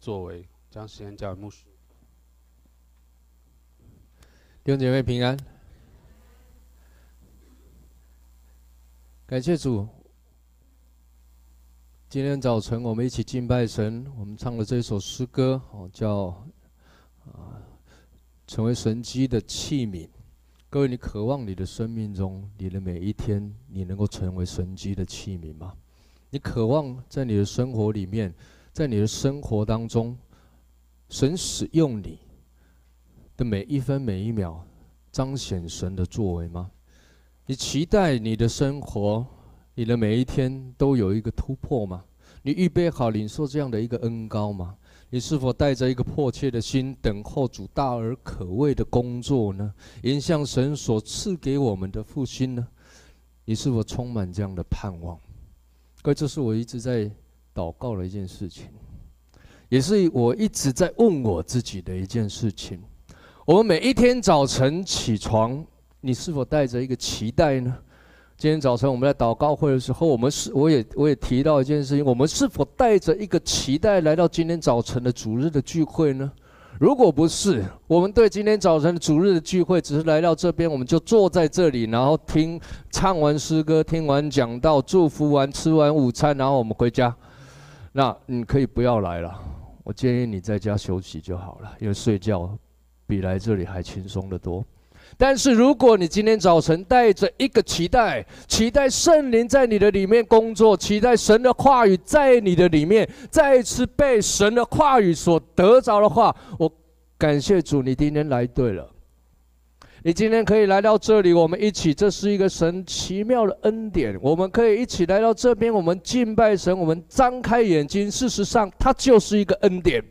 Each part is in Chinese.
作为，将时间交给牧师。弟兄姐妹平安，感谢主。今天早晨我们一起敬拜神，我们唱了这首诗歌，哦，叫啊，成为神机的器皿。各位，你渴望你的生命中，你的每一天，你能够成为神机的器皿吗？你渴望在你的生活里面，在你的生活当中，神使用你的每一分每一秒，彰显神的作为吗？你期待你的生活，你的每一天都有一个突破吗？你预备好领受这样的一个恩膏吗？你是否带着一个迫切的心，等候主大而可畏的工作呢？迎向神所赐给我们的复兴呢？你是否充满这样的盼望？各位，这是我一直在祷告了一件事情，也是我一直在问我自己的一件事情。我们每一天早晨起床，你是否带着一个期待呢？今天早晨我们在祷告会的时候，我们是我也我也提到一件事情：我们是否带着一个期待来到今天早晨的主日的聚会呢？如果不是，我们对今天早晨的主日的聚会只是来到这边，我们就坐在这里，然后听唱完诗歌，听完讲道，祝福完，吃完午餐，然后我们回家。那你可以不要来了，我建议你在家休息就好了，因为睡觉比来这里还轻松得多。但是，如果你今天早晨带着一个期待，期待圣灵在你的里面工作，期待神的话语在你的里面再一次被神的话语所得着的话，我感谢主，你今天来对了。你今天可以来到这里，我们一起，这是一个神奇妙的恩典。我们可以一起来到这边，我们敬拜神，我们张开眼睛，事实上，它就是一个恩典。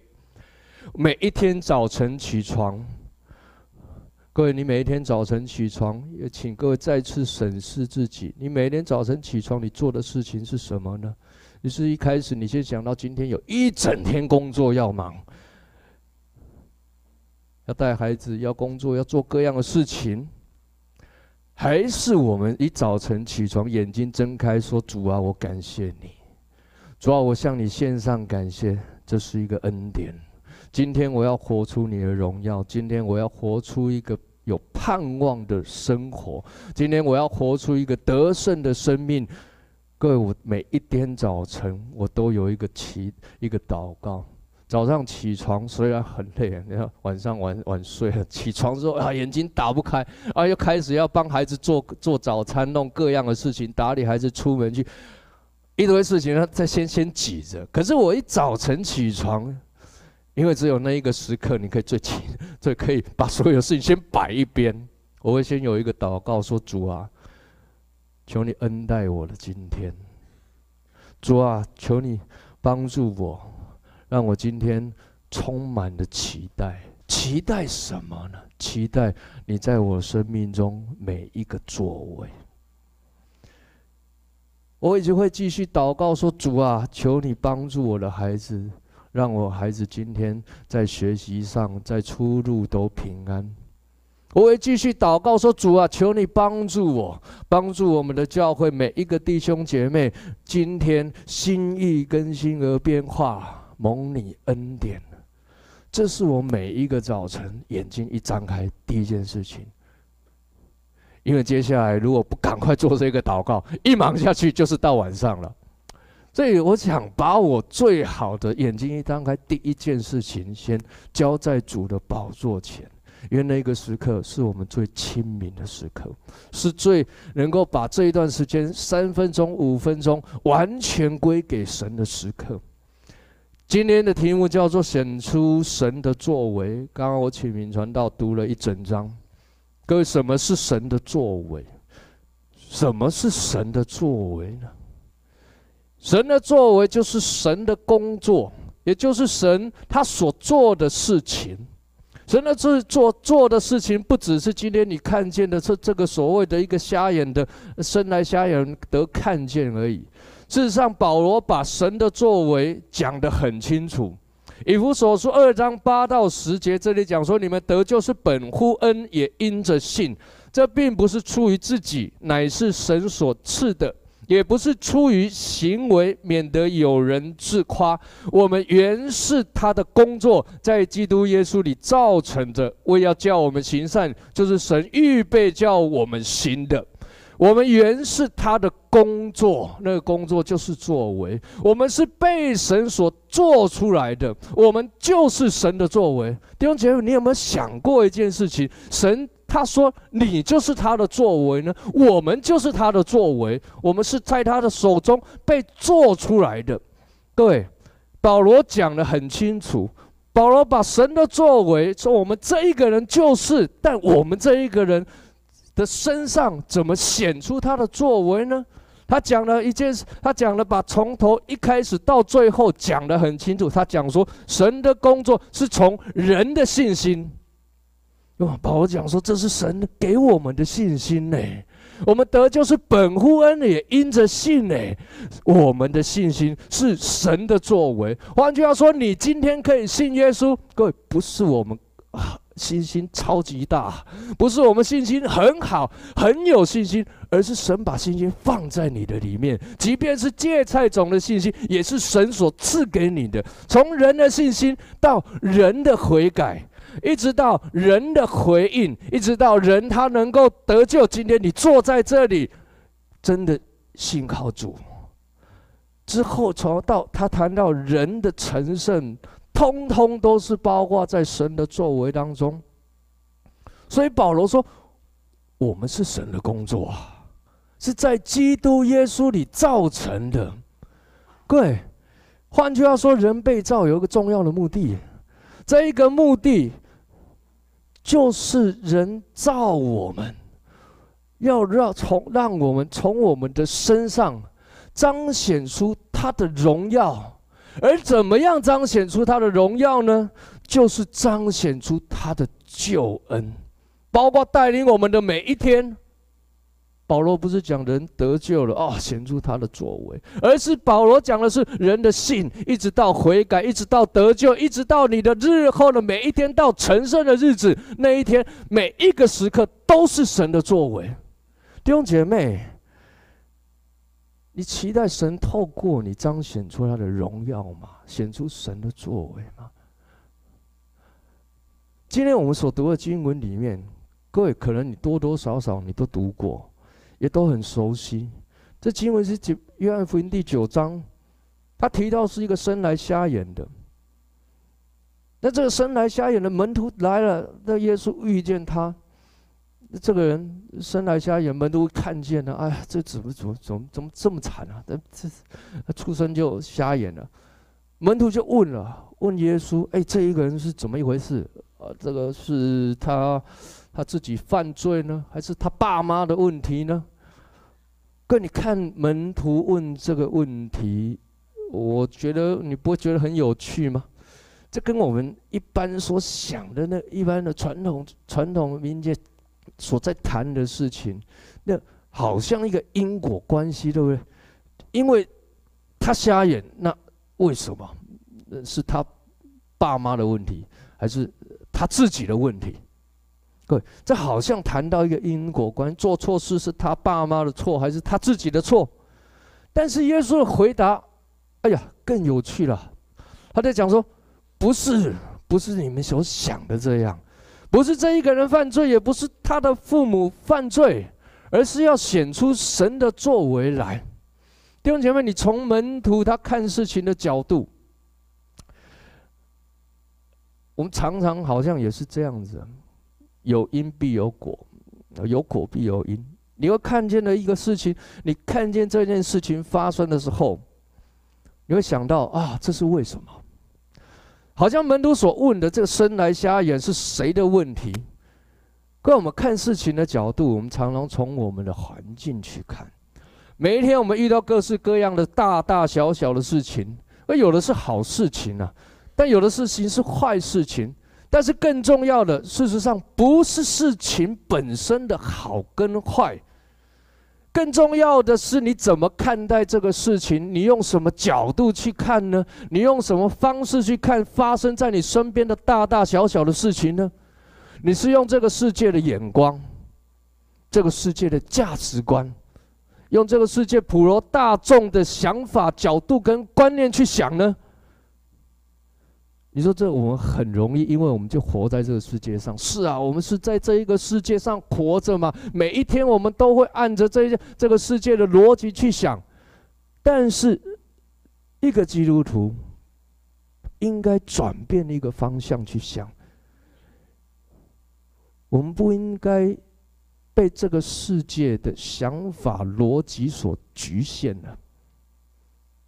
每一天早晨起床。各位，你每一天早晨起床，也请各位再次审视自己。你每天早晨起床，你做的事情是什么呢？你是一开始你先想到今天有一整天工作要忙，要带孩子，要工作，要做各样的事情，还是我们一早晨起床，眼睛睁开，说：“主啊，我感谢你，主啊，我向你献上感谢，这是一个恩典。今天我要活出你的荣耀，今天我要活出一个。”有盼望的生活。今天我要活出一个得胜的生命。各位，我每一天早晨我都有一个祈一个祷告。早上起床虽然很累，你看晚上晚晚睡了，起床之后啊眼睛打不开，啊又开始要帮孩子做做早餐，弄各样的事情，打理孩子出门去，一堆事情呢在先先挤着。可是我一早晨起床。因为只有那一个时刻，你可以最轻，最可以把所有事情先摆一边。我会先有一个祷告，说：“主啊，求你恩待我的今天。主啊，求你帮助我，让我今天充满了期待。期待什么呢？期待你在我生命中每一个作为。我一直会继续祷告，说：主啊，求你帮助我的孩子。”让我孩子今天在学习上，在出入都平安。我会继续祷告说：“主啊，求你帮助我，帮助我们的教会每一个弟兄姐妹，今天心意更新而变化，蒙你恩典。”这是我每一个早晨眼睛一张开第一件事情。因为接下来如果不赶快做这个祷告，一忙下去就是到晚上了。所以我想把我最好的眼睛一张开，第一件事情先交在主的宝座前，因为那个时刻是我们最亲民的时刻，是最能够把这一段时间三分钟、五分钟完全归给神的时刻。今天的题目叫做“显出神的作为”。刚刚我请明传道读了一整章，各位，什么是神的作为？什么是神的作为呢？神的作为就是神的工作，也就是神他所做的事情。神的做做做的事情，不只是今天你看见的这这个所谓的一个瞎眼的生来瞎眼得看见而已。事实上，保罗把神的作为讲得很清楚。以弗所书二章八到十节，这里讲说：你们得救是本乎恩，也因着信。这并不是出于自己，乃是神所赐的。也不是出于行为，免得有人自夸。我们原是他的工作，在基督耶稣里造成的，为要叫我们行善，就是神预备叫我们行的。我们原是他的工作，那个工作就是作为。我们是被神所做出来的，我们就是神的作为。弟兄姐妹，你有没有想过一件事情？神。他说：“你就是他的作为呢，我们就是他的作为，我们是在他的手中被做出来的。”各位，保罗讲得很清楚。保罗把神的作为说：“我们这一个人就是，但我们这一个人的身上怎么显出他的作为呢？”他讲了一件事，他讲了把从头一开始到最后讲得很清楚。他讲说：“神的工作是从人的信心。”哇！保罗讲说，这是神给我们的信心呢。我们得救是本乎恩，也因着信呢。我们的信心是神的作为。换句话说，你今天可以信耶稣，各位不是我们啊，信心超级大，不是我们信心很好，很有信心，而是神把信心放在你的里面。即便是芥菜种的信心，也是神所赐给你的。从人的信心到人的悔改。一直到人的回应，一直到人他能够得救。今天你坐在这里，真的信靠主。之后从到他谈到人的成圣，通通都是包括在神的作为当中。所以保罗说：“我们是神的工作啊，是在基督耶稣里造成的。”各位，换句话说，人被造有一个重要的目的，这一个目的。就是人造我们，要让从让我们从我们的身上彰显出他的荣耀，而怎么样彰显出他的荣耀呢？就是彰显出他的救恩，包括带领我们的每一天。保罗不是讲人得救了啊，显出他的作为，而是保罗讲的是人的信，一直到悔改，一直到得救，一直到你的日后的每一天，到成圣的日子那一天，每一个时刻都是神的作为。弟兄姐妹，你期待神透过你彰显出他的荣耀吗？显出神的作为吗？今天我们所读的经文里面，各位可能你多多少少你都读过。也都很熟悉。这经文是九《约翰福音》第九章，他提到是一个生来瞎眼的。那这个生来瞎眼的门徒来了，那耶稣遇见他，这个人生来瞎眼，门徒看见了，哎呀，这怎么怎么怎么怎么这么惨啊？这这出生就瞎眼了。门徒就问了，问耶稣：“哎，这一个人是怎么一回事？啊，这个是他。”他自己犯罪呢，还是他爸妈的问题呢？哥，你看门徒问这个问题，我觉得你不会觉得很有趣吗？这跟我们一般所想的那一般的传统传统民间所在谈的事情，那好像一个因果关系，对不对？因为他瞎眼，那为什么？是他爸妈的问题，还是他自己的问题？各位，这好像谈到一个因果关系，做错事是他爸妈的错，还是他自己的错？但是耶稣的回答，哎呀，更有趣了。他在讲说，不是，不是你们所想的这样，不是这一个人犯罪，也不是他的父母犯罪，而是要显出神的作为来。弟兄姐妹，你从门徒他看事情的角度，我们常常好像也是这样子。有因必有果，有果必有因。你会看见了一个事情，你看见这件事情发生的时候，你会想到啊，这是为什么？好像门徒所问的这个生来瞎眼是谁的问题？跟我们看事情的角度，我们常常从我们的环境去看。每一天我们遇到各式各样的大大小小的事情，而有的是好事情啊，但有的事情是坏事情。但是更重要的，事实上不是事情本身的好跟坏，更重要的是你怎么看待这个事情，你用什么角度去看呢？你用什么方式去看发生在你身边的大大小小的事情呢？你是用这个世界的眼光，这个世界的价值观，用这个世界普罗大众的想法、角度跟观念去想呢？你说这我们很容易，因为我们就活在这个世界上。是啊，我们是在这一个世界上活着嘛。每一天我们都会按着这这个世界的逻辑去想。但是，一个基督徒应该转变一个方向去想。我们不应该被这个世界的想法逻辑所局限了。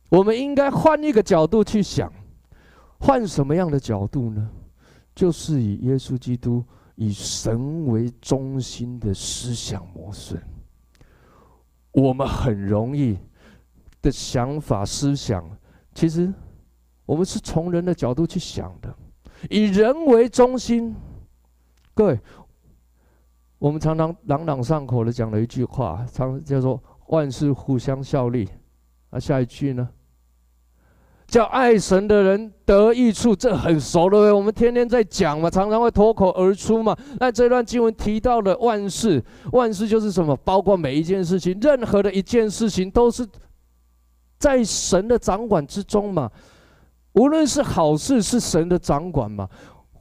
我们应该换一个角度去想。换什么样的角度呢？就是以耶稣基督以神为中心的思想模式。我们很容易的想法思想，其实我们是从人的角度去想的，以人为中心。各位，我们常常朗朗上口的讲了一句话，常叫做“万事互相效力”。那下一句呢？叫爱神的人得益处，这很熟了。我们天天在讲嘛，常常会脱口而出嘛。那这段经文提到的万事，万事就是什么？包括每一件事情，任何的一件事情都是在神的掌管之中嘛。无论是好事，是神的掌管嘛；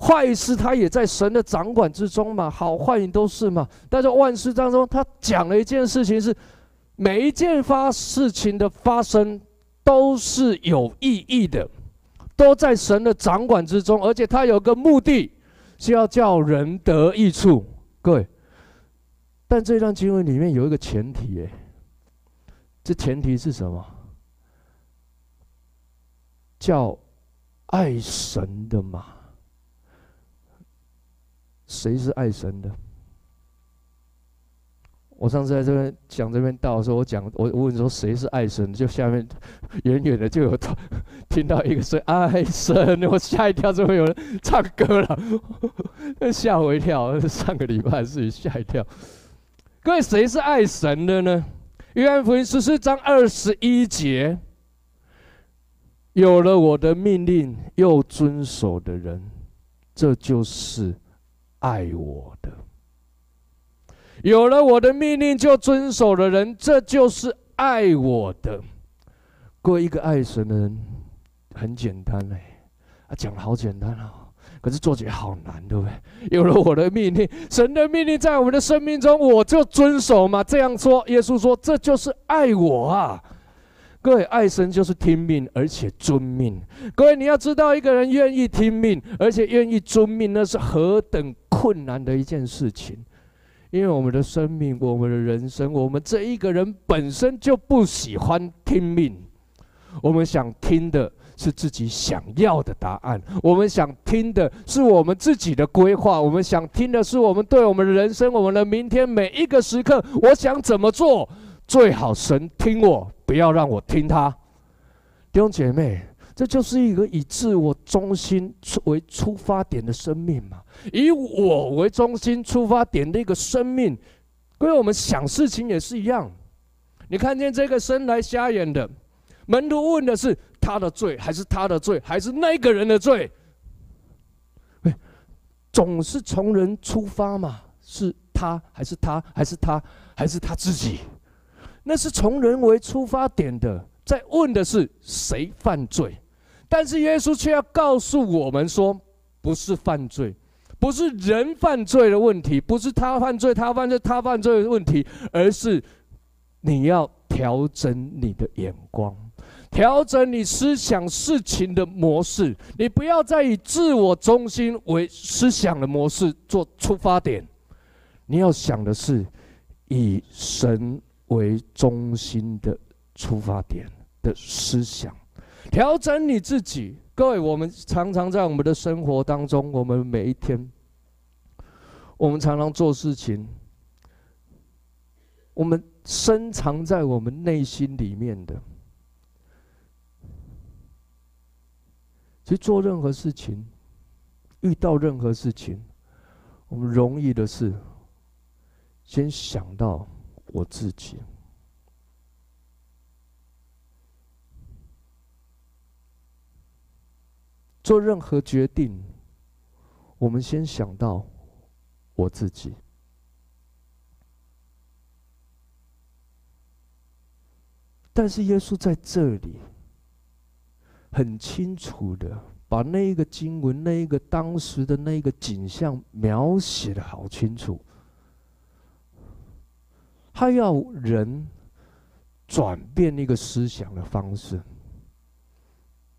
坏事，他也在神的掌管之中嘛。好坏也都是嘛。但是万事当中，他讲了一件事情是，每一件发事情的发生。都是有意义的，都在神的掌管之中，而且他有个目的，是要叫人得益处。各位，但这段经文里面有一个前提，哎，这前提是什么？叫爱神的嘛？谁是爱神的？我上次在这边讲这边道的时候，我讲我我问说谁是爱神，就下面 远远的就有听 到一个说爱神，我吓一跳，怎么有人唱歌了？吓我一跳。上个礼拜自己吓一跳。各位，谁是爱神的呢？约翰福音十四章二十一节，有了我的命令又遵守的人，这就是爱我的。有了我的命令就遵守的人，这就是爱我的。各位，一个爱神的人很简单嘞，啊，讲的好简单哦，可是做起来好难，对不对？有了我的命令，神的命令在我们的生命中，我就遵守嘛。这样说，耶稣说，这就是爱我啊。各位，爱神就是听命而且遵命。各位，你要知道，一个人愿意听命而且愿意遵命，那是何等困难的一件事情。因为我们的生命，我们的人生，我们这一个人本身就不喜欢听命。我们想听的是自己想要的答案，我们想听的是我们自己的规划，我们想听的是我们对我们的人生、我们的明天每一个时刻，我想怎么做最好？神听我，不要让我听他。弟兄姐妹。这就是一个以自我中心为出发点的生命嘛，以我为中心出发点的一个生命。各位，我们想事情也是一样。你看见这个生来瞎眼的门徒问的是他的罪，还是他的罪，还是那个人的罪？哎，总是从人出发嘛，是他还是他，还是他，还是他自己？那是从人为出发点的，在问的是谁犯罪？但是耶稣却要告诉我们说，不是犯罪，不是人犯罪的问题，不是他犯罪，他犯罪，他犯罪的问题，而是你要调整你的眼光，调整你思想事情的模式。你不要再以自我中心为思想的模式做出发点，你要想的是以神为中心的出发点的思想。调整你自己，各位，我们常常在我们的生活当中，我们每一天，我们常常做事情，我们深藏在我们内心里面的，其实做任何事情，遇到任何事情，我们容易的是先想到我自己。做任何决定，我们先想到我自己。但是耶稣在这里很清楚的把那一个经文，那一个当时的那一个景象描写的好清楚。他要人转变一个思想的方式，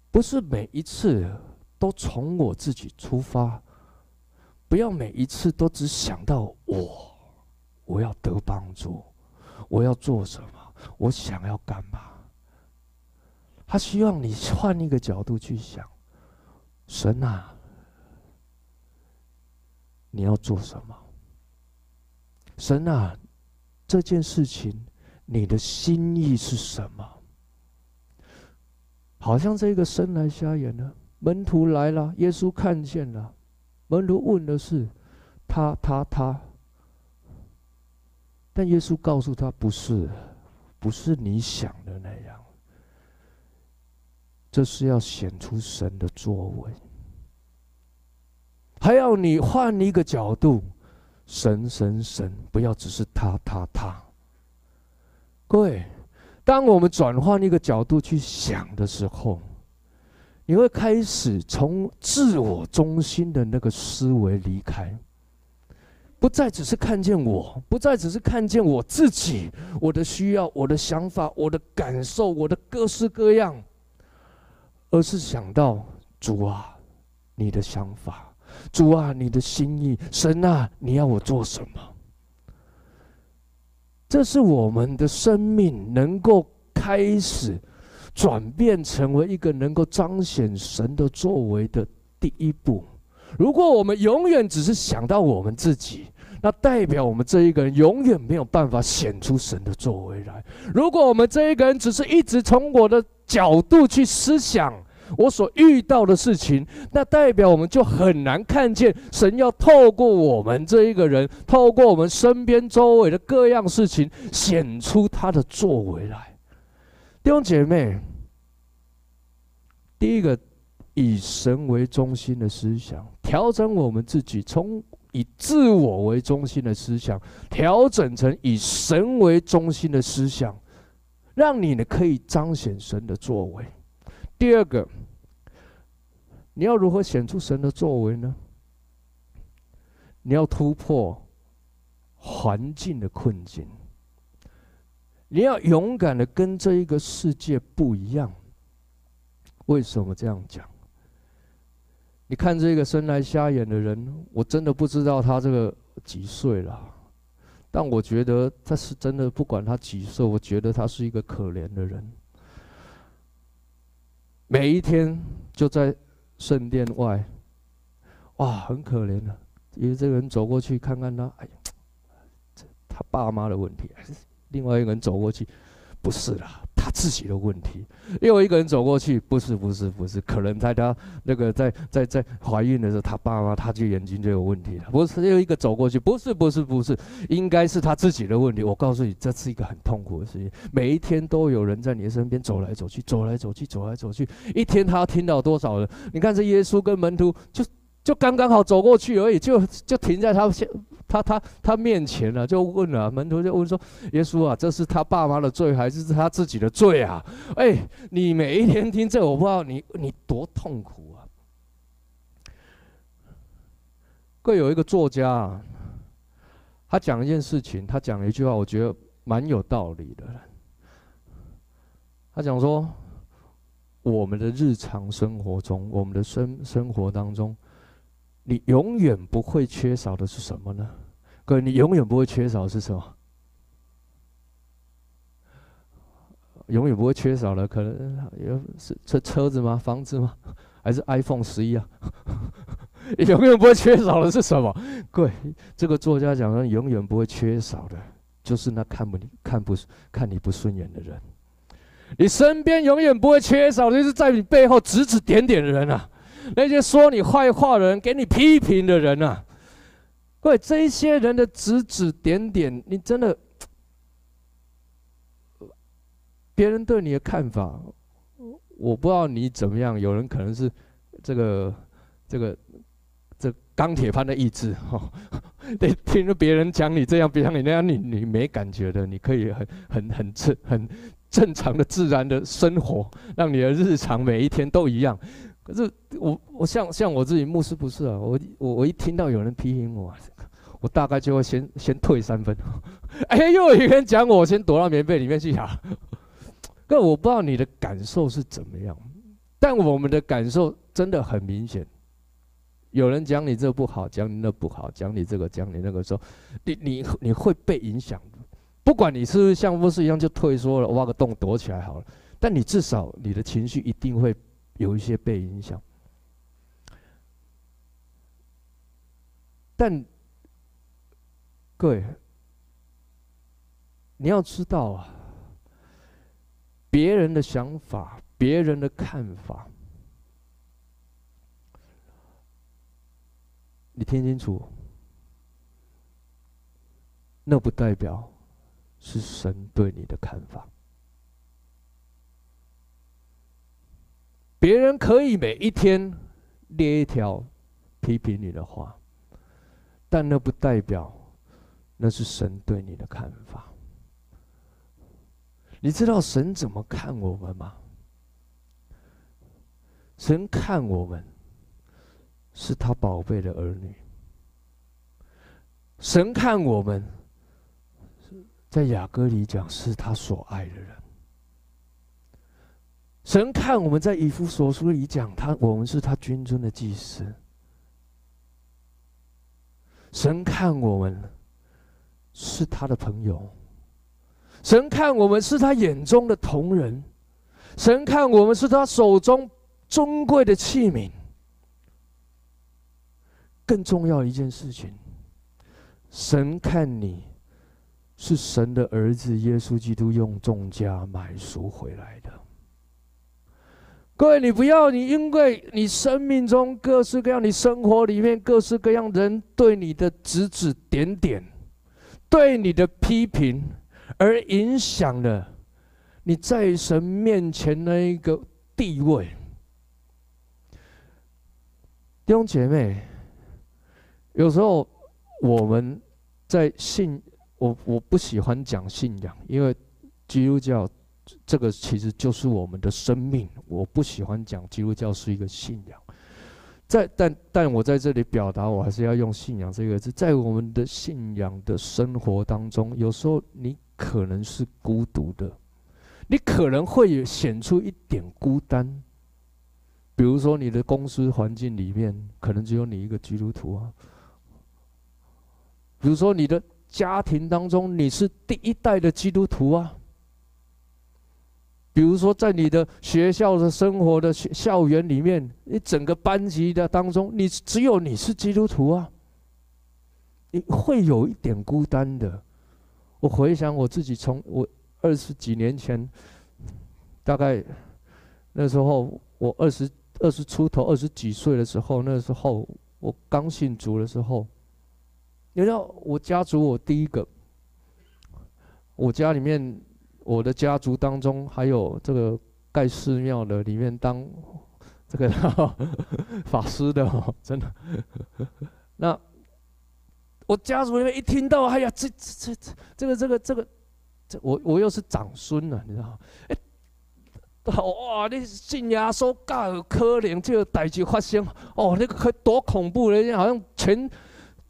不是每一次。都从我自己出发，不要每一次都只想到我，我要得帮助，我要做什么，我想要干嘛。他希望你换一个角度去想，神啊，你要做什么？神啊。这件事情，你的心意是什么？好像这个生来瞎眼呢门徒来了，耶稣看见了，门徒问的是他他他，但耶稣告诉他不是，不是你想的那样，这是要显出神的作为，还要你换一个角度。神神神，不要只是他他他。各位，当我们转换一个角度去想的时候，你会开始从自我中心的那个思维离开，不再只是看见我，不再只是看见我自己，我的需要、我的想法、我的感受、我的各式各样，而是想到主啊，你的想法。主啊，你的心意，神啊，你要我做什么？这是我们的生命能够开始转变成为一个能够彰显神的作为的第一步。如果我们永远只是想到我们自己，那代表我们这一个人永远没有办法显出神的作为来。如果我们这一个人只是一直从我的角度去思想，我所遇到的事情，那代表我们就很难看见神要透过我们这一个人，透过我们身边周围的各样事情，显出他的作为来。弟兄姐妹，第一个以神为中心的思想，调整我们自己，从以自我为中心的思想，调整成以神为中心的思想，让你呢可以彰显神的作为。第二个。你要如何显出神的作为呢？你要突破环境的困境，你要勇敢的跟这一个世界不一样。为什么这样讲？你看这个生来瞎眼的人，我真的不知道他这个几岁了，但我觉得他是真的，不管他几岁，我觉得他是一个可怜的人。每一天就在。圣殿外，哇，很可怜的。因为这个人走过去看看他，哎呀，这他爸妈的问题。另外一个人走过去，不是啦，他自己的问题。又一个人走过去，不是，不是，不是，可能在他那个在在在怀孕的时候，他爸妈他就眼睛就有问题了。不是，又一个走过去，不是，不是，不是，应该是他自己的问题。我告诉你，这是一个很痛苦的事情。每一天都有人在你的身边走来走去，走来走去，走来走去。一天他要听到多少人？你看这耶稣跟门徒就就刚刚好走过去而已，就就停在他他他他面前了，就问了门徒就问说：“耶稣啊，这是他爸妈的罪，还是他自己的罪啊？”哎，你每一天听这，我不知道你你多痛苦啊！各有一个作家啊，他讲一件事情，他讲了一句话，我觉得蛮有道理的。他讲说，我们的日常生活中，我们的生生活当中。你永远不会缺少的是什么呢？各位，你永远不会缺少是什么？永远不会缺少的，可能有是车车子吗？房子吗？还是 iPhone 十一啊？永远不会缺少的是什么？各位，这个作家讲的，永远不会缺少的，就是那看不你看不看你不顺眼的人。你身边永远不会缺少的，就是在你背后指指点点的人啊。那些说你坏话的人，给你批评的人啊，各位，这些人的指指点点，你真的，别人对你的看法，我不知道你怎么样。有人可能是这个这个这钢铁般的意志哈，得听着别人讲你这样，别讲你那样，你你没感觉的，你可以很很很正很正常的、自然的生活，让你的日常每一天都一样。可是我我像像我自己牧师不是啊，我我我一听到有人批评我，我大概就会先先退三分。哎，又有一个人讲我，我先躲到棉被里面去啊。可我不知道你的感受是怎么样，但我们的感受真的很明显。有人讲你这不好，讲你那不好，讲你这个，讲你那个时候，你你你会被影响。不管你是不是像牧师一样就退缩了，挖个洞躲起来好了，但你至少你的情绪一定会有一些被影响。但各位，你要知道啊，别人的想法，别人的看法。你听清楚，那不代表是神对你的看法。别人可以每一天列一条批评你的话，但那不代表那是神对你的看法。你知道神怎么看我们吗？神看我们。是他宝贝的儿女。神看我们，在雅歌里讲是他所爱的人。神看我们在以弗所书里讲他，我们是他军尊的祭司。神看我们是他的朋友。神看我们是他眼中的同人。神看我们是他手中尊贵的器皿。更重要一件事情，神看你是神的儿子，耶稣基督用重价买赎回来的。各位，你不要你因为你生命中各式各样，你生活里面各式各样人对你的指指点点，对你的批评，而影响了你在神面前那一个地位。弟兄姐妹。有时候我们在信我，我不喜欢讲信仰，因为基督教这个其实就是我们的生命。我不喜欢讲基督教是一个信仰，在但但我在这里表达，我还是要用信仰这个字。在我们的信仰的生活当中，有时候你可能是孤独的，你可能会显出一点孤单。比如说，你的公司环境里面可能只有你一个基督徒啊。比如说，你的家庭当中，你是第一代的基督徒啊。比如说，在你的学校的生活的校园里面，你整个班级的当中，你只有你是基督徒啊。你会有一点孤单的。我回想我自己，从我二十几年前，大概那时候我二十二十出头，二十几岁的时候，那时候我刚信主的时候。你知道我家族，我第一个，我家里面，我的家族当中还有这个盖寺庙的，里面当这个 法师的，真的。那我家族里面一听到，哎呀，这这这这个这个这个，这我我又是长孙了，你知道吗？哎，哇，你信耶稣有可能这个代志发生，哦，那个可多恐怖的，好像全。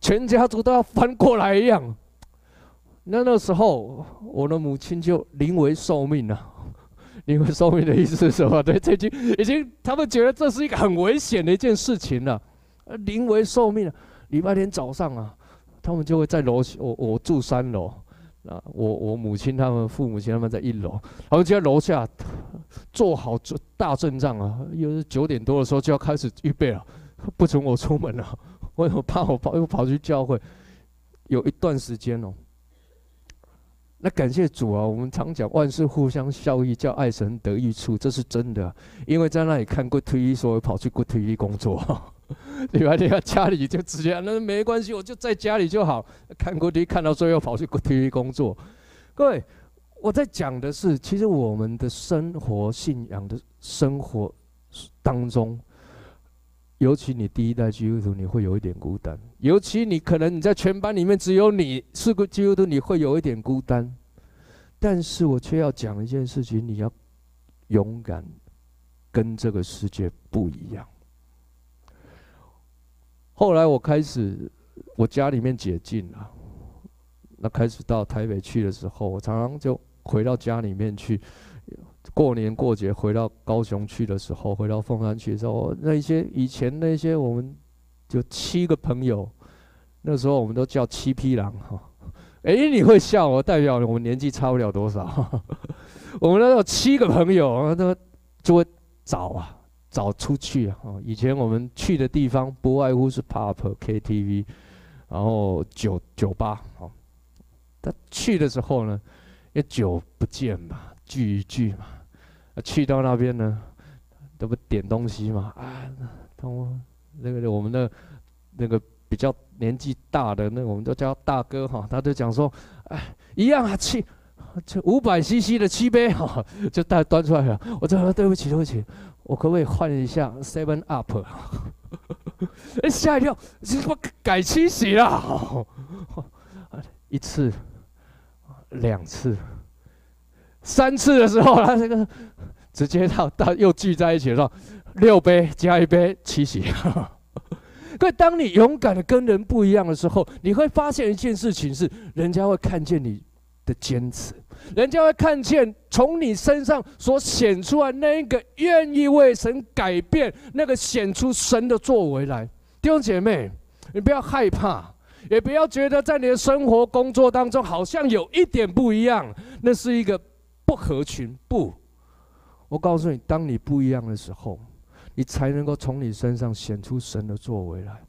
全家族都要翻过来一样。那那时候，我的母亲就临危受命了。临危受命的意思是什么？对，这句已经他们觉得这是一个很危险的一件事情了。临危受命了。礼拜天早上啊，他们就会在楼，我我住三楼，啊，我我母亲他们父母亲他们在一楼，他们就在楼下做好大阵仗啊。又是九点多的时候就要开始预备了，不准我出门了。我又怕我跑又跑去教会，有一段时间哦。那感谢主啊，我们常讲万事互相效益，叫爱神得益处，这是真的。因为在那里看过 TV，所以跑去过 TV 工作，对吧？你看家里就直接那没关系，我就在家里就好。看过 TV 看到最后跑去过 TV 工作。各位，我在讲的是，其实我们的生活信仰的生活当中。尤其你第一代基督徒，你会有一点孤单。尤其你可能你在全班里面只有你是个基督徒，你会有一点孤单。但是我却要讲一件事情：你要勇敢，跟这个世界不一样。后来我开始，我家里面解禁了，那开始到台北去的时候，我常常就回到家里面去。过年过节回到高雄去的时候，回到凤山去的时候，那一些以前那些我们就七个朋友，那时候我们都叫七匹狼哈。哎，你会笑我，代表我们年纪差不了多少。我们那时候七个朋友，那就会找啊，找出去啊。以前我们去的地方不外乎是 pub、KTV，然后酒酒吧。哦，他去的时候呢，也久不见嘛，聚一聚嘛。去到那边呢，都不点东西嘛？啊，我那个我们的那个比较年纪大的，那我们都叫大哥哈，他就讲说，哎，一样啊，七，这五百 CC 的七杯哈，就带端出来了。我就说对不起，对不起，我可不可以换一下 Seven Up？哎，吓一跳，怎么改七喜了？一次，两次。三次的时候，他这个 直接到到又聚在一起的时候，六杯加一杯七喜。可当你勇敢的跟人不一样的时候，你会发现一件事情是，人家会看见你的坚持，人家会看见从你身上所显出来那一个愿意为神改变，那个显出神的作为来。弟兄姐妹，你不要害怕，也不要觉得在你的生活工作当中好像有一点不一样，那是一个。不合群，不，我告诉你，当你不一样的时候，你才能够从你身上显出神的作为来。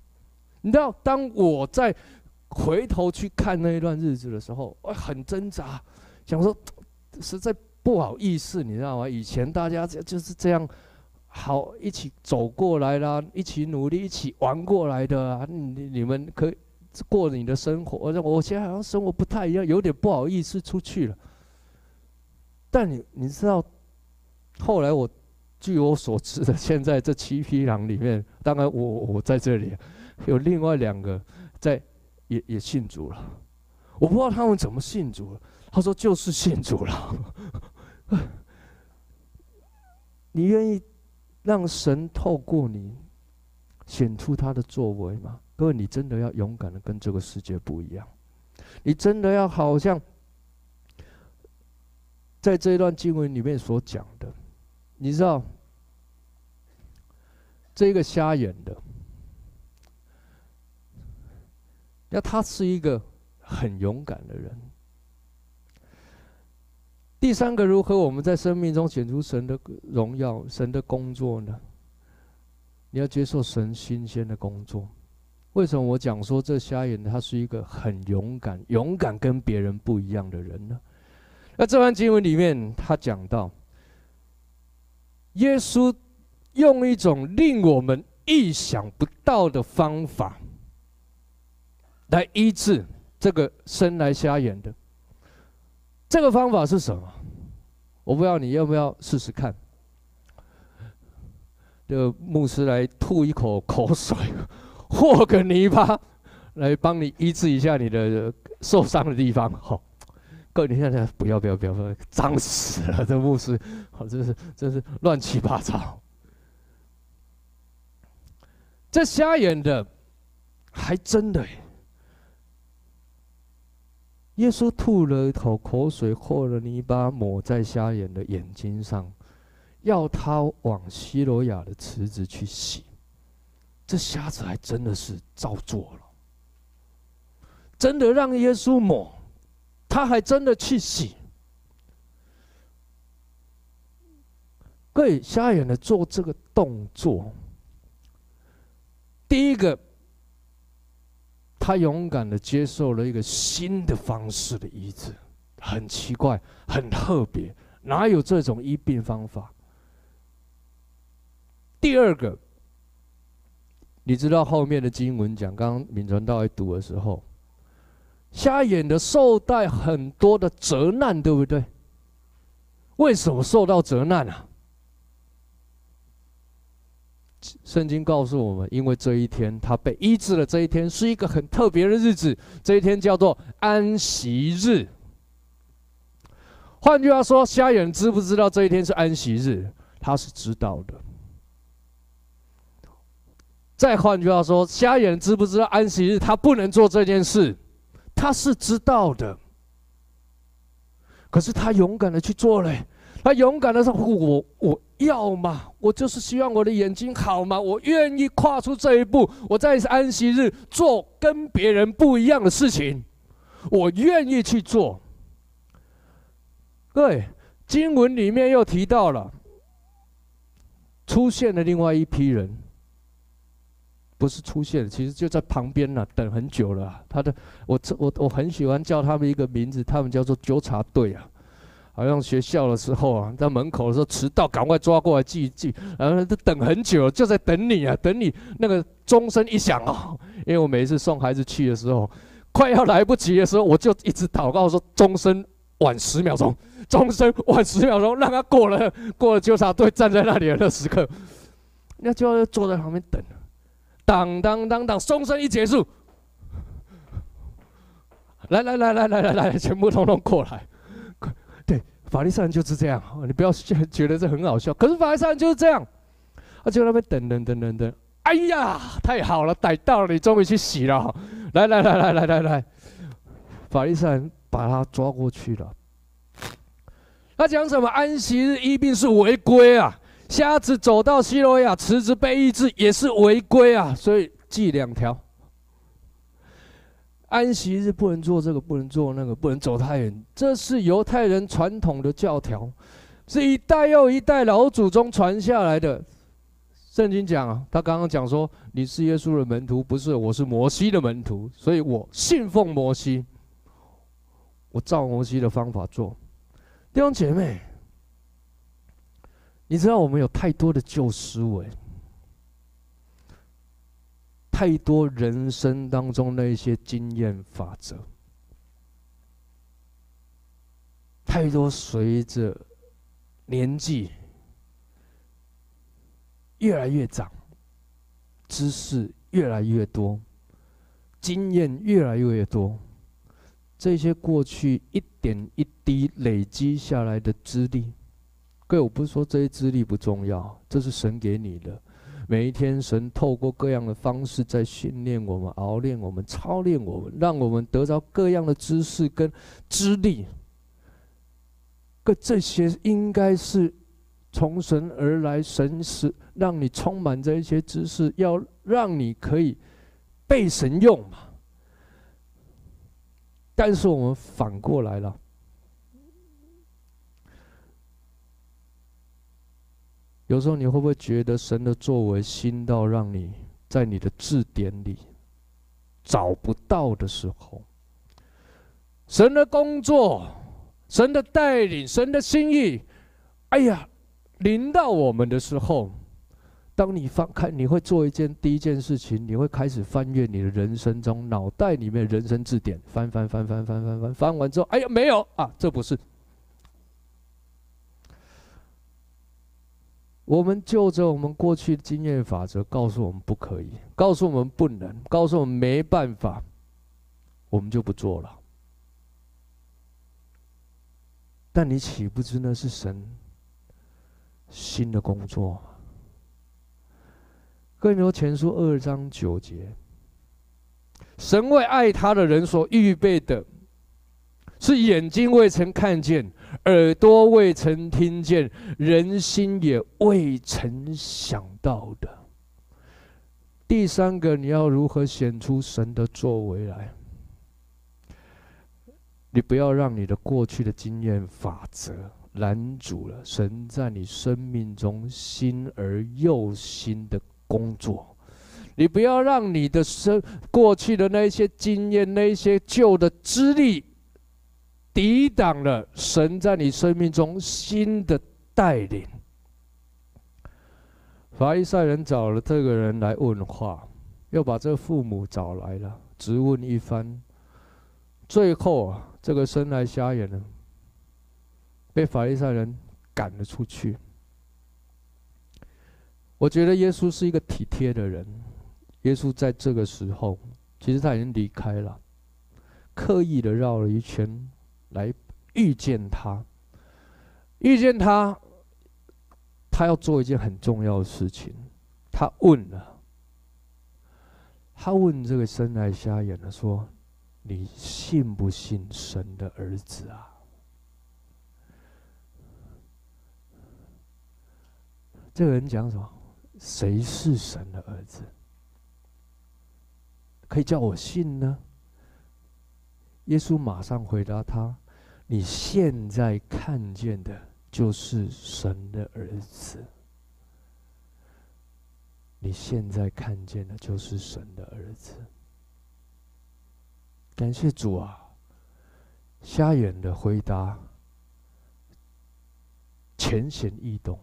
你知道，当我在回头去看那一段日子的时候，我很挣扎，想说实在不好意思，你知道吗？以前大家就是这样好一起走过来啦，一起努力，一起玩过来的。你你们可以过你的生活，我我现在好像生活不太一样，有点不好意思出去了。但你你知道，后来我据我所知的，现在这七匹狼里面，当然我我在这里，有另外两个在也也信主了。我不知道他们怎么信主了。他说就是信主了。你愿意让神透过你显出他的作为吗？各位，你真的要勇敢的跟这个世界不一样。你真的要好像。在这一段经文里面所讲的，你知道，这个瞎眼的，那他是一个很勇敢的人。第三个，如何我们在生命中显出神的荣耀、神的工作呢？你要接受神新鲜的工作。为什么我讲说这瞎眼的他是一个很勇敢、勇敢跟别人不一样的人呢？那这段经文里面，他讲到，耶稣用一种令我们意想不到的方法，来医治这个生来瞎眼的。这个方法是什么？我不知道你要不要试试看。这个牧师来吐一口口水，和个泥巴，来帮你医治一下你的受伤的地方，好。各位，你现在不要不要不要，脏死了！这牧师，好，真是真是乱七八糟。这瞎眼的，还真的耶。耶稣吐了一口口水，和了泥巴，抹在瞎眼的眼睛上，要他往西罗亚的池子去洗。这瞎子还真的是照做了，真的让耶稣抹。他还真的去洗，各位瞎眼的做这个动作，第一个，他勇敢的接受了一个新的方式的医治，很奇怪，很特别，哪有这种医病方法？第二个，你知道后面的经文讲，刚刚敏传道在读的时候。瞎眼的受带很多的责难，对不对？为什么受到责难啊？圣经告诉我们，因为这一天他被医治了，这一天是一个很特别的日子，这一天叫做安息日。换句话说，瞎眼知不知道这一天是安息日？他是知道的。再换句话说，瞎眼知不知道安息日他不能做这件事？他是知道的。可是他勇敢的去做嘞，他勇敢的说：“我我要嘛，我就是希望我的眼睛好嘛，我愿意跨出这一步，我在安息日做跟别人不一样的事情，我愿意去做。”对，经文里面又提到了，出现了另外一批人。不是出现，其实就在旁边了，等很久了。他的，我这我我很喜欢叫他们一个名字，他们叫做纠察队啊。好像学校的时候啊，在门口的时候迟到，赶快抓过来记一记。然后都等很久，就在等你啊，等你那个钟声一响哦。因为我每一次送孩子去的时候，快要来不及的时候，我就一直祷告说：钟声晚十秒钟，钟声晚十秒钟，让他过了过了纠察队站在那里的那时刻，那就要坐在旁边等。当当当当，钟声一结束，来来来来来来来，全部通通过来。对，法利赛人就是这样，你不要觉得这很好笑。可是法利赛人就是这样，他就在那边等等等等等。哎呀，太好了，逮到了，你终于去洗了。来来来来来来来，法利赛人把他抓过去了。他讲什么？安息日医病是违规啊。瞎子走到西罗亚池子被医治也是违规啊，所以记两条。安息日不能做这个，不能做那个，不能走太远，这是犹太人传统的教条，是一代又一代老祖宗传下来的。圣经讲啊，他刚刚讲说，你是耶稣的门徒，不是，我是摩西的门徒，所以我信奉摩西，我照摩西的方法做。弟兄姐妹。你知道我们有太多的旧思维，太多人生当中的一些经验法则，太多随着年纪越来越长，知识越来越多，经验越来越多，这些过去一点一滴累积下来的资历。对，我不是说这些资历不重要，这是神给你的。每一天，神透过各样的方式在训练我们、熬练我们、操练我们，让我们得到各样的知识跟资历。各这些应该是从神而来，神是让你充满这一些知识，要让你可以被神用嘛。但是我们反过来了。有时候你会不会觉得神的作为新到让你在你的字典里找不到的时候，神的工作、神的带领、神的心意，哎呀，临到我们的时候，当你翻开，你会做一件第一件事情，你会开始翻阅你的人生中脑袋里面人生字典，翻翻翻翻翻翻翻，翻完之后，哎呀，没有啊，这不是。我们就着我们过去的经验法则，告诉我们不可以，告诉我们不能，告诉我们没办法，我们就不做了。但你岂不知那是神新的工作？更多前书二章九节，神为爱他的人所预备的，是眼睛未曾看见。耳朵未曾听见，人心也未曾想到的。第三个，你要如何显出神的作为来？你不要让你的过去的经验法则拦阻了神在你生命中新而又新的工作。你不要让你的生过去的那些经验、那些旧的资历。抵挡了神在你生命中新的带领。法利赛人找了这个人来问话，又把这个父母找来了，质问一番。最后啊，这个生来瞎眼的，被法利赛人赶了出去。我觉得耶稣是一个体贴的人。耶稣在这个时候，其实他已经离开了，刻意的绕了一圈。来遇见他，遇见他，他要做一件很重要的事情。他问了，他问这个生来瞎眼的说：“你信不信神的儿子啊？”这个人讲什么？谁是神的儿子？可以叫我信呢？耶稣马上回答他：“你现在看见的，就是神的儿子。你现在看见的，就是神的儿子。感谢主啊！瞎眼的回答浅显易懂。”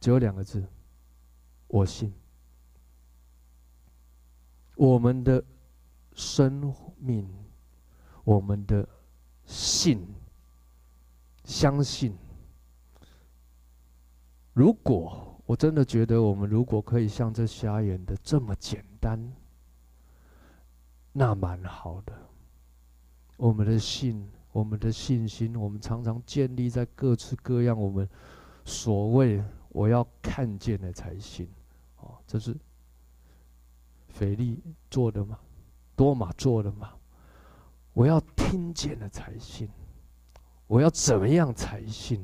只有两个字，我信。我们的生命，我们的信，相信。如果我真的觉得，我们如果可以像这瞎眼的这么简单，那蛮好的。我们的信，我们的信心，我们常常建立在各式各样我们所谓。我要看见了才行，哦，这是腓力做的吗？多马做的吗？我要听见了才信，我要怎么样才信？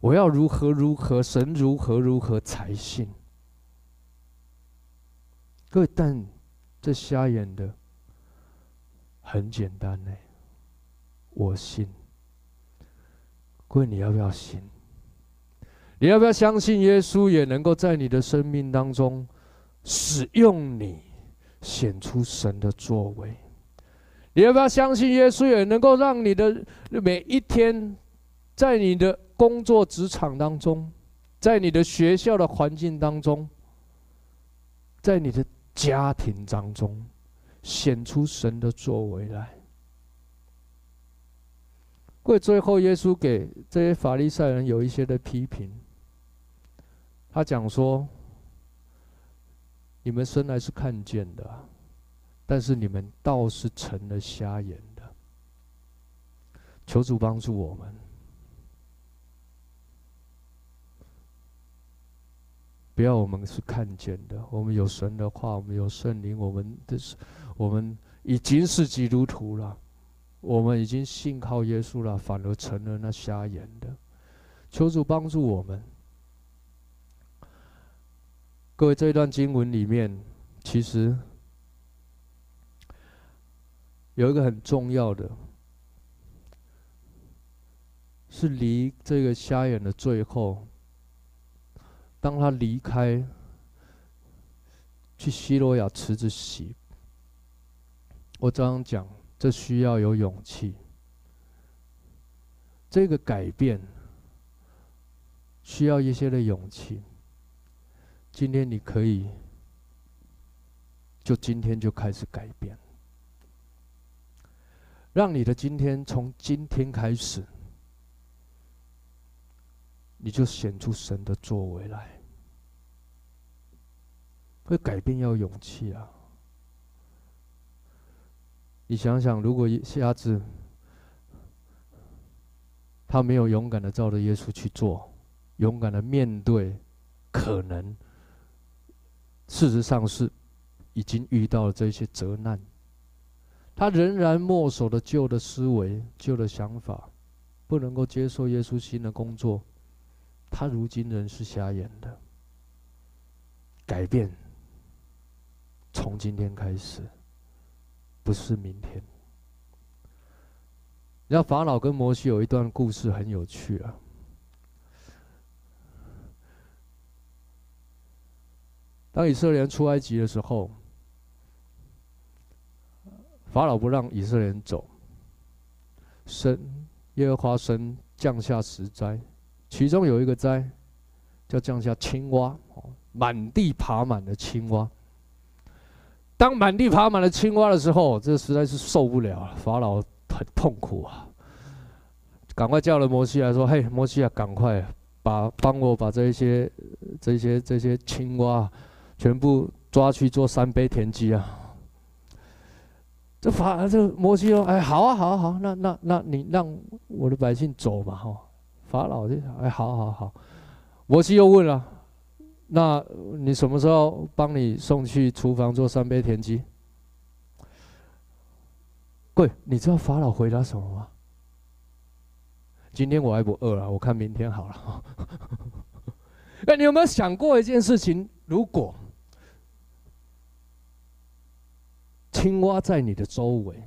我要如何如何？神如何如何才信？各位，但这瞎眼的很简单呢，我信。各位，你要不要信？你要不要相信耶稣也能够在你的生命当中使用你，显出神的作为？你要不要相信耶稣也能够让你的每一天，在你的工作职场当中，在你的学校的环境当中，在你的家庭当中，显出神的作为来？为最后，耶稣给这些法利赛人有一些的批评。他讲说：“你们生来是看见的，但是你们倒是成了瞎眼的。求主帮助我们，不要我们是看见的。我们有神的话，我们有圣灵，我们的是，我们已经是基督徒了，我们已经信靠耶稣了，反而成了那瞎眼的。求主帮助我们。”各位，这一段经文里面，其实有一个很重要的，是离这个瞎眼的最后，当他离开，去西罗亚池子洗。我这样讲，这需要有勇气。这个改变需要一些的勇气。今天你可以，就今天就开始改变，让你的今天从今天开始，你就显出神的作为来。会改变要勇气啊！你想想，如果一下子他没有勇敢的照着耶稣去做，勇敢的面对可能。事实上是已经遇到了这些责难，他仍然墨守的旧的思维、旧的想法，不能够接受耶稣新的工作。他如今仍是瞎眼的。改变从今天开始，不是明天。你知道法老跟摩西有一段故事很有趣啊。当以色列人出埃及的时候，法老不让以色列人走，神耶和华神降下十灾，其中有一个灾叫降下青蛙，满地爬满了青蛙。当满地爬满了青蛙的时候，这实在是受不了了，法老很痛苦啊，赶快叫了摩西来说：“嘿，摩西啊，赶快把帮我把这些这些这些青蛙。”全部抓去做三杯田鸡啊！这法这摩西说：“哎，好啊，好啊，好，那那那你让我的百姓走吧，哈。”法老就哎，好好好。摩西又问了：“那你什么时候帮你送去厨房做三杯田鸡？”各位，你知道法老回答什么吗？今天我还不饿了，我看明天好了。哎，你有没有想过一件事情？如果青蛙在你的周围，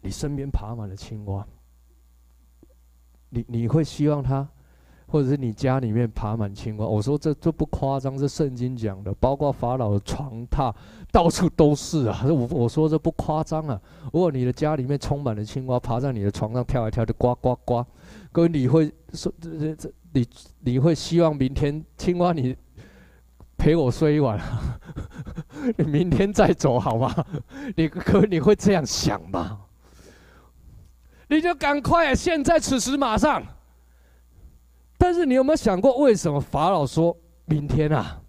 你身边爬满了青蛙，你你会希望它，或者是你家里面爬满青蛙？我说这这不夸张，这圣经讲的，包括法老的床榻到处都是啊。我我说这不夸张啊。如果你的家里面充满了青蛙，爬在你的床上跳一跳，就呱呱呱，各位你会说这这这你你会希望明天青蛙你？陪我睡一晚，你明天再走好吗？你可你会这样想吗？你就赶快！现在此时马上。但是你有没有想过，为什么法老说明天啊？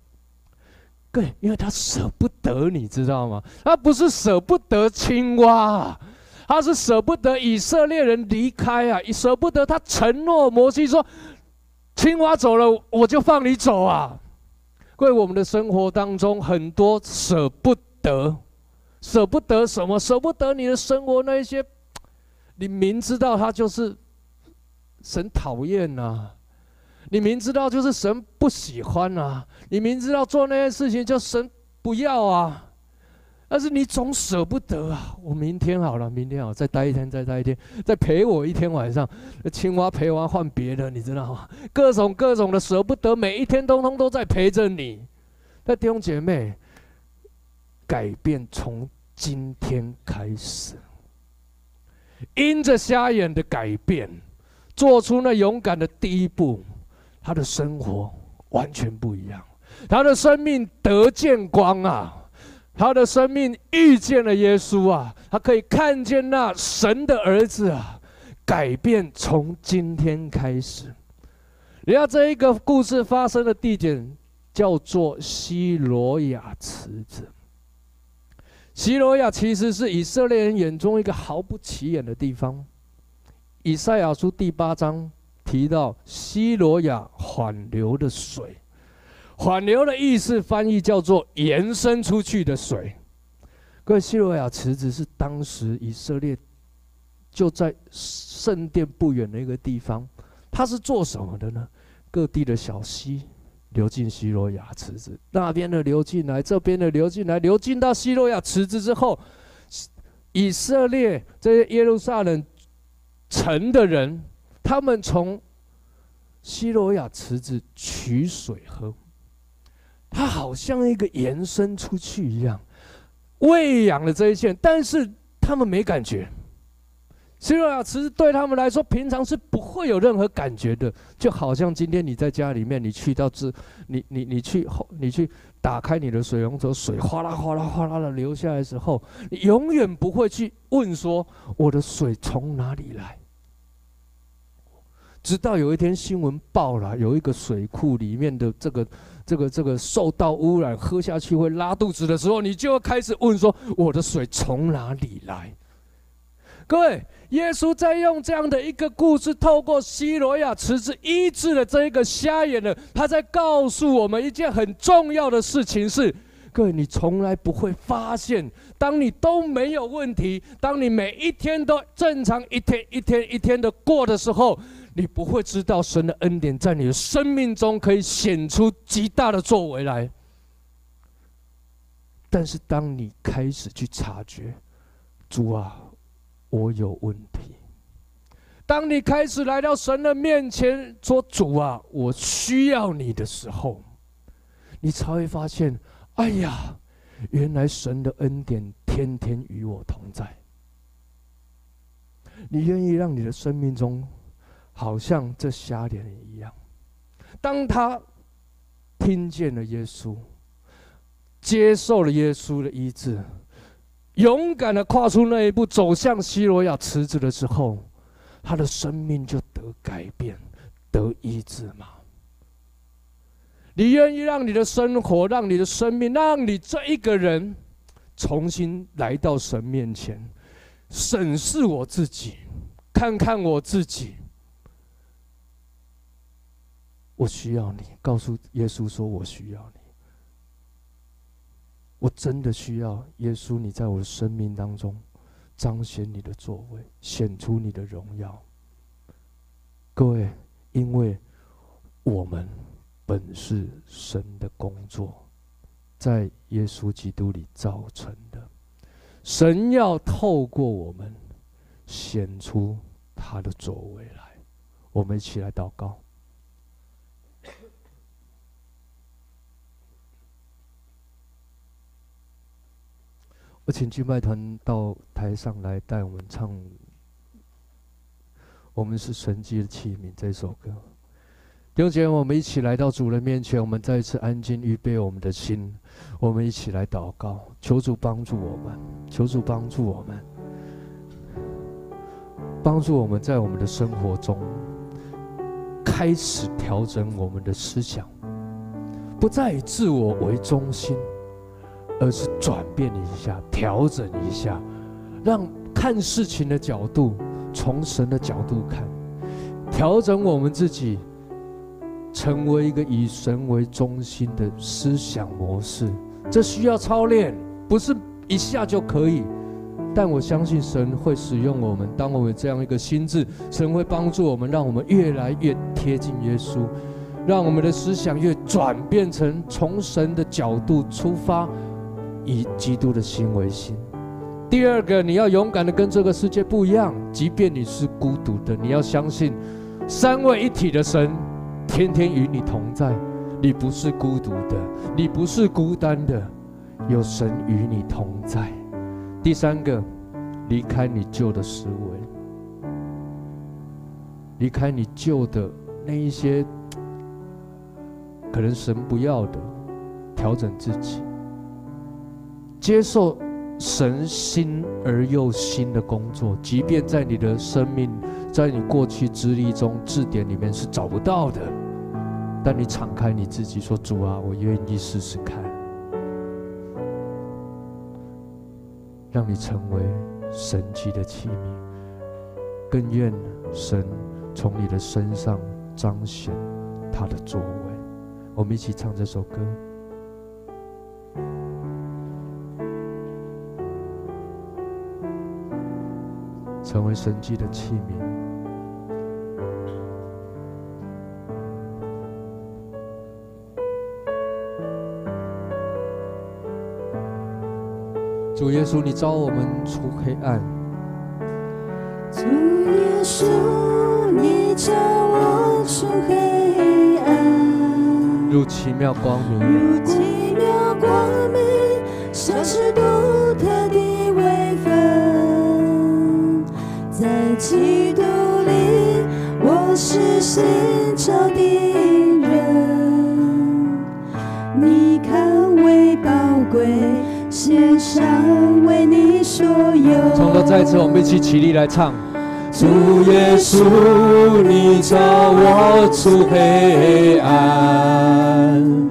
对，因为他舍不得，你知道吗？他不是舍不得青蛙，他是舍不得以色列人离开啊，舍不得他承诺摩西说，青蛙走了，我就放你走啊。为我们的生活当中，很多舍不得，舍不得什么？舍不得你的生活那一些，你明知道他就是神讨厌呐，你明知道就是神不喜欢啊，你明知道做那些事情就神不要啊。但是你总舍不得啊！我明天好了，明天好，再待一天，再待一天，再陪我一天晚上。青蛙陪完换别的，你知道吗？各种各种的舍不得，每一天通通都在陪着你。那弟兄姐妹，改变从今天开始，因着瞎眼的改变，做出那勇敢的第一步，他的生活完全不一样，他的生命得见光啊！他的生命遇见了耶稣啊，他可以看见那神的儿子啊，改变从今天开始。你看这一个故事发生的地点叫做西罗亚池子。西罗亚其实是以色列人眼中一个毫不起眼的地方。以赛亚书第八章提到西罗亚缓流的水。缓流的意思翻译叫做延伸出去的水。各位，西罗亚池子是当时以色列就在圣殿不远的一个地方，它是做什么的呢？各地的小溪流进西罗亚池子，那边的流进来，这边的流进来，流进到西罗亚池子之后，以色列这些耶路撒冷城的人，他们从希罗亚池子取水喝。它好像一个延伸出去一样，喂养了这一切，但是他们没感觉。西罗亚池对他们来说，平常是不会有任何感觉的，就好像今天你在家里面，你去到这，你你你去后，你去打开你的水龙头，水哗啦哗啦哗啦的流下来的时候，你永远不会去问说我的水从哪里来。直到有一天新闻报了，有一个水库里面的这个。这个这个受到污染，喝下去会拉肚子的时候，你就要开始问说：我的水从哪里来？各位，耶稣在用这样的一个故事，透过西罗亚池子医治了这一个瞎眼的，他在告诉我们一件很重要的事情是：各位，你从来不会发现，当你都没有问题，当你每一天都正常，一天一天一天的过的时候。你不会知道神的恩典在你的生命中可以显出极大的作为来，但是当你开始去察觉，主啊，我有问题。当你开始来到神的面前说主啊，我需要你的时候，你才会发现，哎呀，原来神的恩典天天与我同在。你愿意让你的生命中，好像这瞎眼人一样，当他听见了耶稣，接受了耶稣的医治，勇敢的跨出那一步，走向西罗亚池子的时候，他的生命就得改变，得医治吗？你愿意让你的生活，让你的生命，让你这一个人，重新来到神面前，审视我自己，看看我自己。我需要你，告诉耶稣说：“我需要你。”我真的需要耶稣，你在我的生命当中彰显你的作为，显出你的荣耀。各位，因为我们本是神的工作，在耶稣基督里造成的，神要透过我们显出他的作为来。我们一起来祷告。我请敬拜团到台上来带我们唱《我们是神迹的器皿》这首歌。弟兄姐妹，我们一起来到主人面前，我们再一次安静预备我们的心，我们一起来祷告，求主帮助我们，求主帮助我们，帮助我们在我们的生活中开始调整我们的思想，不再以自我为中心。而是转变一下，调整一下，让看事情的角度从神的角度看，调整我们自己，成为一个以神为中心的思想模式。这需要操练，不是一下就可以。但我相信神会使用我们，当我们这样一个心智，神会帮助我们，让我们越来越贴近耶稣，让我们的思想越转变成从神的角度出发。以基督的心为心。第二个，你要勇敢的跟这个世界不一样，即便你是孤独的，你要相信三位一体的神天天与你同在，你不是孤独的，你不是孤单的，有神与你同在。第三个，离开你旧的思维，离开你旧的那一些可能神不要的，调整自己。接受神新而又新的工作，即便在你的生命，在你过去资历中字典里面是找不到的，但你敞开你自己说：“主啊，我愿意试试看，让你成为神迹的器皿，更愿神从你的身上彰显他的作为。”我们一起唱这首歌。成为神迹的器皿。主耶稣，你召我们出黑暗。主耶稣，你召我出黑暗。入奇妙光明。入奇妙光明，像是独基督里，我是新造的人。你看为宝贵，献上为你所有。从头再一次，我们一起起立来唱。主耶稣，你照我出黑暗，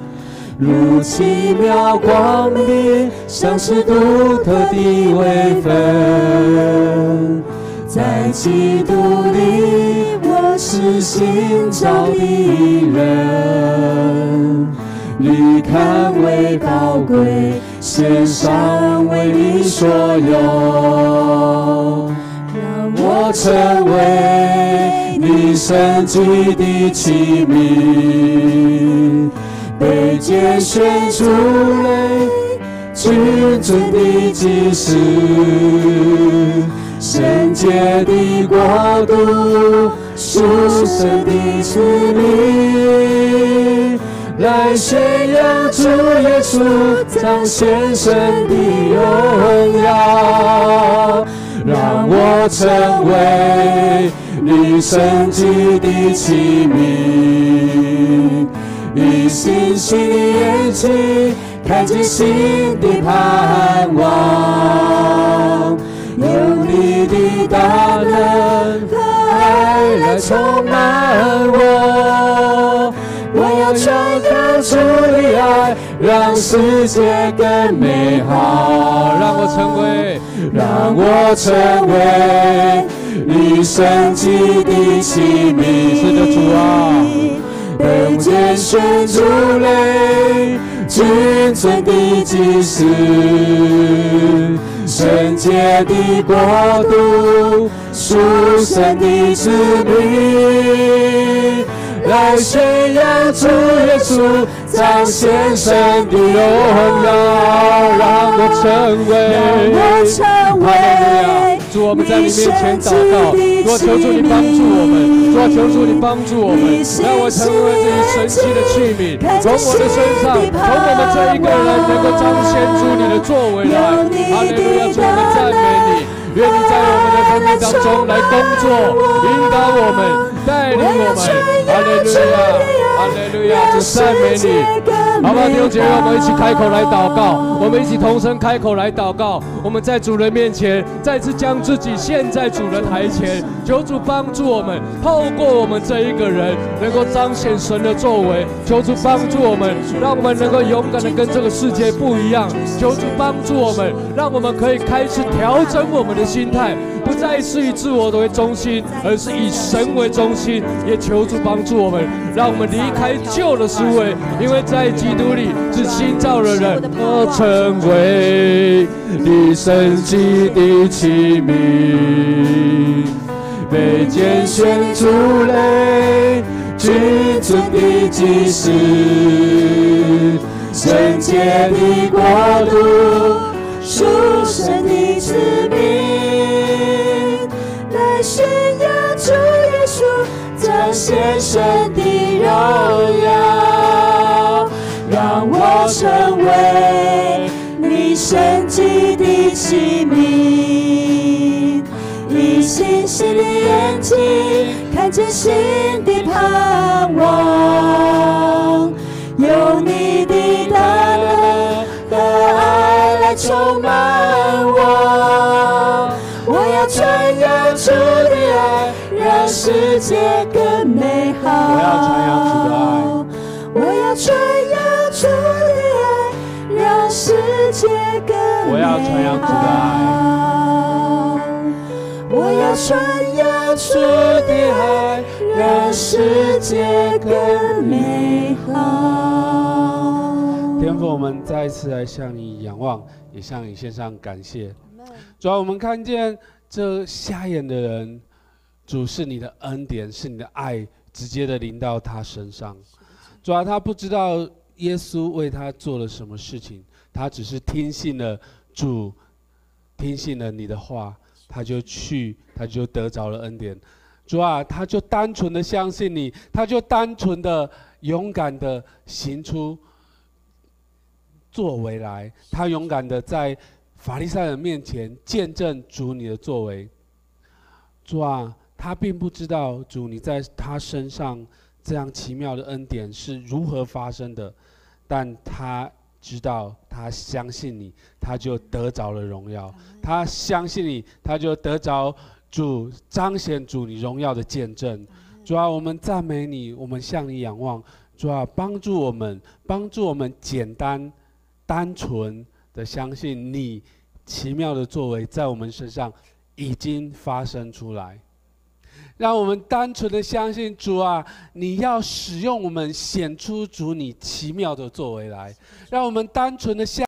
如奇妙光明，像是独特的微分。在基督里，我是新造的人。你看为宝贵，献上为你所有，让我成为你圣洁的器皿，被拣选出来，君尊的祭司。圣洁的国度，属神的子民，来宣扬主耶稣彰显神的荣耀，让我成为你圣洁的器皿，以信心的眼睛看见新的盼望。你的大能和爱来充满我，我要传扬主的爱，让世界更美好。让我成为，让我成为你神迹的器皿。是的，主啊，被拣选出来，君尊的祭司，圣洁的国度，属神的子民。来宣扬主耶稣彰显神的荣耀，让我成为，主，我们在你面前祷告，我求主你帮助我们，我求主你帮助我们，让我成为这一神奇的器皿，从我的身上，从我们这一个人能够彰显出你的作为来。哈利路亚，主，我们赞美你，愿你在我们的生命当中来工作，引导我们。带领我们，哈利路亚，哈利路亚，主赞美你，好不好？弟兄姐妹，我们一起开口来祷告，我们一起同声开口来祷告。我们在主人面前再次将自己献在主的台前，求主帮助我们，透过我们这一个人，能够彰显神的作为。求主帮助我们，让我们能够勇敢的跟这个世界不一样。求主帮助我们，让我们可以开始调整我们的心态。再是以自我为中心，而是以神为中心。也求助帮助我们，让我们离开旧的思维，因为在基督里是新造的人，而成为你神迹的器皿，被拣选出来，君主的祭司，圣洁的国度，属神的子民。彰显神的荣耀，让我成为你神迹的器皿，以信心的眼睛看见新的盼望，用你的大能和爱来充满。让世界更美好。我要传扬主的爱。我要传扬主的爱，让世界更美好。我要传扬主的爱。我要传扬主的爱，让世界更美好。天父，我们再一次来向你仰望，也向你献上感谢。主要我们看见这瞎眼的人，主是你的恩典，是你的爱，直接的临到他身上。主要他不知道耶稣为他做了什么事情，他只是听信了主，听信了你的话，他就去，他就得着了恩典。主啊，他就单纯的相信你，他就单纯的勇敢的行出作为来，他勇敢的在。法利赛人面前见证主你的作为，主啊，他并不知道主你在他身上这样奇妙的恩典是如何发生的，但他知道，他相信你，他就得着了荣耀。他相信你，他就得着主彰显主你荣耀的见证。主啊，我们赞美你，我们向你仰望。主啊，帮助我们，帮助我们简单、单纯。的相信你奇妙的作为在我们身上已经发生出来，让我们单纯的相信主啊，你要使用我们显出主你奇妙的作为来，让我们单纯的相。